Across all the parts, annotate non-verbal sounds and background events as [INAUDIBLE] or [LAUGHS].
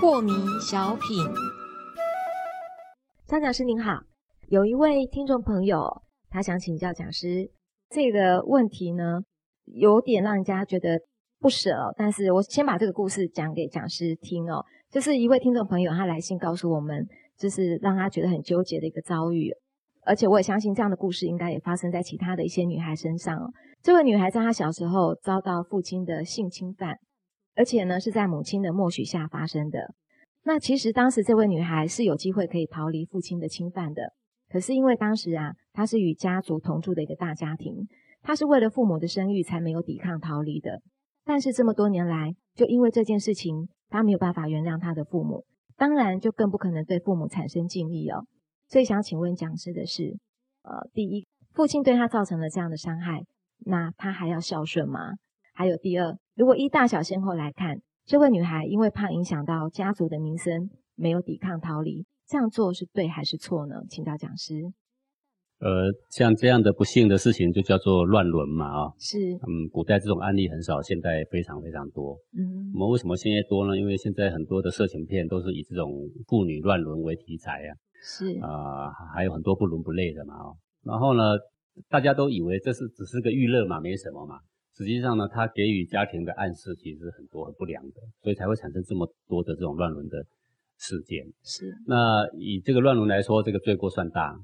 破迷小品，张讲师您好，有一位听众朋友，他想请教讲师这个问题呢，有点让人家觉得不舍。但是我先把这个故事讲给讲师听哦。就是一位听众朋友，他来信告诉我们，就是让他觉得很纠结的一个遭遇。而且我也相信这样的故事应该也发生在其他的一些女孩身上哦。这位女孩在她小时候遭到父亲的性侵犯。而且呢，是在母亲的默许下发生的。那其实当时这位女孩是有机会可以逃离父亲的侵犯的，可是因为当时啊，她是与家族同住的一个大家庭，她是为了父母的声誉才没有抵抗逃离的。但是这么多年来，就因为这件事情，她没有办法原谅她的父母，当然就更不可能对父母产生敬意哦。所以想请问讲师的是，呃，第一，父亲对他造成了这样的伤害，那他还要孝顺吗？还有第二，如果依大小先后来看，这位女孩因为怕影响到家族的名声，没有抵抗逃离，这样做是对还是错呢？请教讲师。呃，像这样的不幸的事情就叫做乱伦嘛，啊，是，嗯，古代这种案例很少，现代非常非常多。嗯，我们为什么现在多呢？因为现在很多的色情片都是以这种妇女乱伦为题材啊，是啊，还有很多不伦不类的嘛，哦，然后呢，大家都以为这是只是个娱乐嘛，没什么嘛。实际上呢，他给予家庭的暗示其实很多很不良的，所以才会产生这么多的这种乱伦的事件。是。那以这个乱伦来说，这个罪过算大。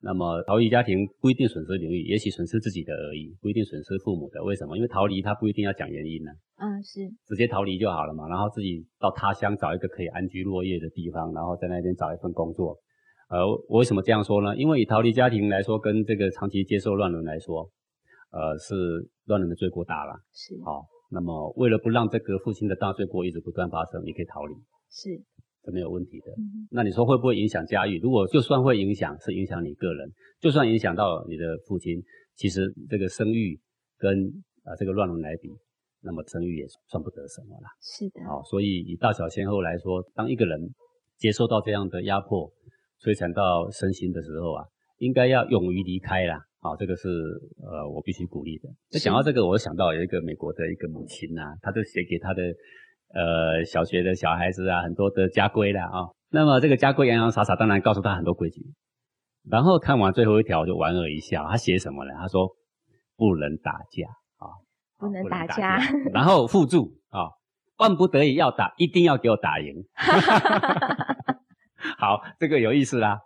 那么逃离家庭不一定损失名誉，也许损失自己的而已，不一定损失父母的。为什么？因为逃离他不一定要讲原因呢。嗯，是。直接逃离就好了嘛，然后自己到他乡找一个可以安居乐业的地方，然后在那边找一份工作。呃，我为什么这样说呢？因为以逃离家庭来说，跟这个长期接受乱伦来说。呃，是乱伦的罪过大了，是好。那么为了不让这个父亲的大罪过一直不断发生，你可以逃离，是，这没有问题的。那你说会不会影响家育？如果就算会影响，是影响你个人，就算影响到你的父亲，其实这个生育跟啊这个乱伦来比，那么生育也算不得什么了。是的，好，所以以大小先后来说，当一个人接受到这样的压迫，摧残到身心的时候啊，应该要勇于离开啦。好，这个是呃，我必须鼓励的。那讲到这个，我想到有一个美国的一个母亲呐，她就写给她的呃小学的小孩子啊，很多的家规啦啊。那么这个家规洋洋洒洒，当然告诉他很多规矩。然后看完最后一条，我就莞尔一笑。他写什么呢？他说不能打架啊，不能打架。[LAUGHS] 然后附注啊，万不得已要打，一定要给我打赢。[LAUGHS] [LAUGHS] [LAUGHS] 好，这个有意思啦。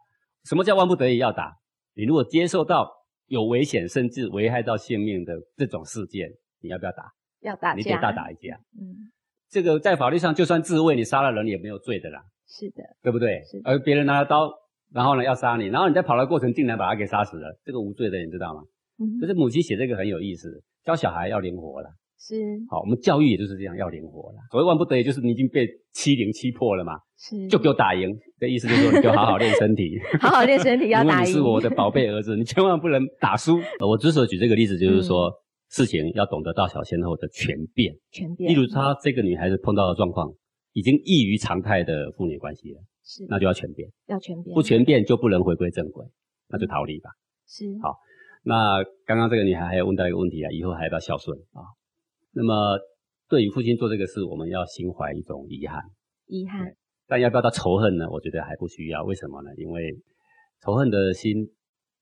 什么叫万不得已要打？你如果接受到。有危险甚至危害到性命的这种事件，你要不要打？要打，你得大打一架。嗯，这个在法律上就算自卫，你杀了人也没有罪的啦。是的，对不对？而别人拿了刀，然后呢要杀你，然后你在跑的过程竟然把他给杀死了，这个无罪的，你知道吗？嗯，就是母亲写这个很有意思，教小孩要灵活了。是，好，我们教育也就是这样，要灵活了。所谓万不得已，就是你已经被欺凌欺破了嘛，是，就给我打赢。的意思就是说，你就 [LAUGHS] 好好练身体，好好练身体，要打赢。你是我的宝贝儿子，你千万不能打输。[LAUGHS] 我之所以举这个例子，就是说事情要懂得大小先后的全变。全变。例如，她这个女孩子碰到的状况，已经异于常态的父女关系了，是，那就要全变，要全变。不全变就不能回归正轨，那就逃离吧。是。好，那刚刚这个女孩还有问到一个问题啊，以后还要不要孝顺啊？那么。对于父亲做这个事，我们要心怀一种遗憾，遗憾。但要不要到仇恨呢？我觉得还不需要。为什么呢？因为仇恨的心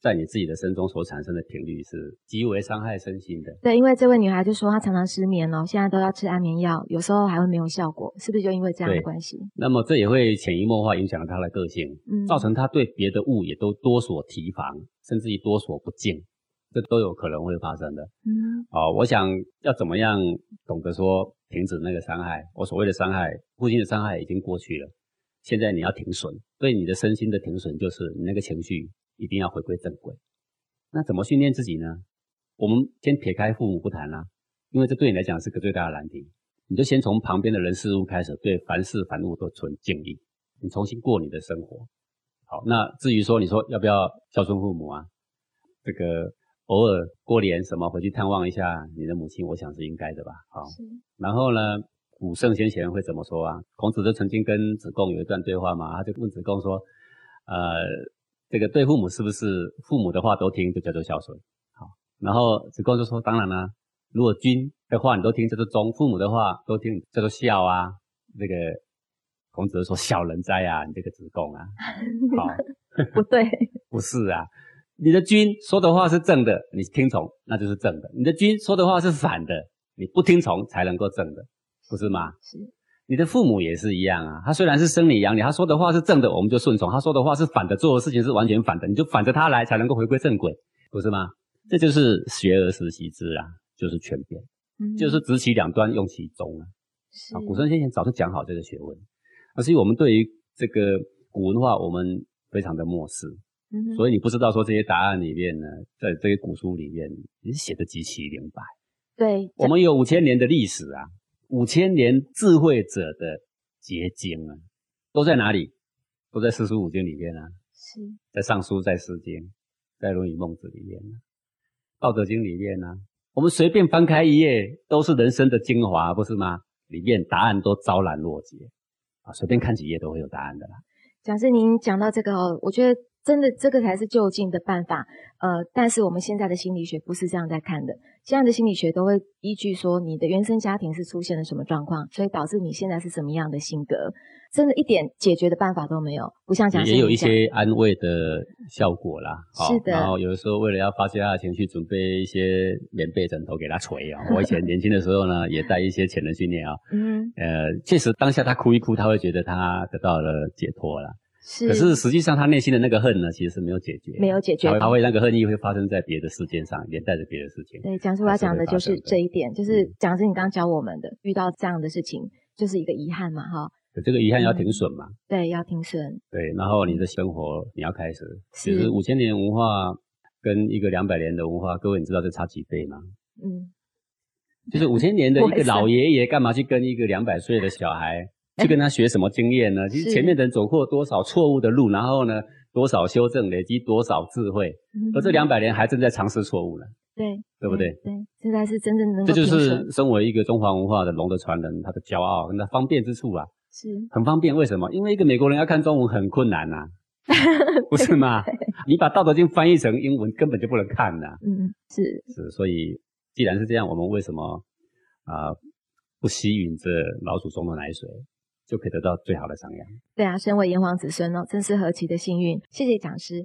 在你自己的身中所产生的频率是极为伤害身心的。对，因为这位女孩就说她常常失眠哦，现在都要吃安眠药，有时候还会没有效果，是不是就因为这样的关系？那么这也会潜移默化影响了她的个性，嗯，造成她对别的物也都多所提防，甚至于多所不敬。这都有可能会发生的。嗯，哦，我想要怎么样懂得说停止那个伤害？我所谓的伤害，父亲的伤害已经过去了，现在你要停损，对你的身心的停损，就是你那个情绪一定要回归正轨。那怎么训练自己呢？我们先撇开父母不谈啦，因为这对你来讲是个最大的难题。你就先从旁边的人事物开始，对凡事凡物都存敬意，你重新过你的生活。好，那至于说你说要不要孝顺父母啊？这个。偶尔过年什么回去探望一下你的母亲，我想是应该的吧。好，然后呢，古圣先贤会怎么说啊？孔子就曾经跟子贡有一段对话嘛，他就问子贡说：“呃，这个对父母是不是父母的话都听，就叫做孝顺？好，然后子贡就说：当然啦，如果君的话你都听，叫做忠；父母的话都听，叫做孝啊。这个孔子说：小人哉啊，你这个子贡啊！好，[LAUGHS] 不对，[LAUGHS] 不是啊。你的君说的话是正的，你听从，那就是正的；你的君说的话是反的，你不听从才能够正的，不是吗？是。你的父母也是一样啊，他虽然是生你养你，他说的话是正的，我们就顺从；他说的话是反的，做的事情是完全反的，你就反着他来，才能够回归正轨，不是吗？这就是学而时习之啊，就是全变，就是执其两端，用其中啊。啊，古圣先贤早就讲好这个学问，而是我们对于这个古文化，我们非常的漠视，所以你不知道说这些答案里面呢，在这些古书里面，也写的极其明白。对，我们有五千年的历史啊。五千年智慧者的结晶啊，都在哪里？都在四书五经里面啊。是，在尚书，在诗经，在论语孟子里面呢，道德经里面呢。我们随便翻开一页，都是人生的精华，不是吗？里面答案都昭然若揭啊，随便看几页都会有答案的啦。讲师，您讲到这个哦，我觉得。真的，这个才是就近的办法。呃，但是我们现在的心理学不是这样在看的。现在的心理学都会依据说你的原生家庭是出现了什么状况，所以导致你现在是什么样的性格。真的一点解决的办法都没有，不像讲也有一些安慰的效果啦。是的。然后有的时候为了要发泄他的情绪，准备一些棉被枕头给他捶啊。我以前年轻的时候呢，也带一些潜能训练啊。嗯。呃，确实当下他哭一哭，他会觉得他得到了解脱了。是，可是实际上他内心的那个恨呢，其实是没有解决，没有解决，他会那个恨意会发生在别的事件上，连带着别的事情。对，讲师我要讲的就是这一点，就是讲师你刚刚教我们的，遇到这样的事情就是一个遗憾嘛，哈。这个遗憾要停损嘛？对，要停损。对，然后你的生活你要开始。其实五千年文化跟一个两百年的文化，各位你知道这差几倍吗？嗯，就是五千年的一个老爷爷，干嘛去跟一个两百岁的小孩？[LAUGHS] 去跟他学什么经验呢？其实前面的人走过多少错误的路，然后呢，多少修正，累积多少智慧，而这两百年还正在尝试错误呢。对，对不对？对，这才是真正能够。这就是身为一个中华文化的龙的传人，他的骄傲跟他方便之处啊。是，很方便。为什么？因为一个美国人要看中文很困难呐，[LAUGHS] 不是吗？你把《道德经》翻译成英文，根本就不能看呐。嗯，是是。所以，既然是这样，我们为什么啊不吸吮这老祖宗的奶水？就可以得到最好的商养。对啊，身为炎黄子孙哦，真是何其的幸运！谢谢讲师。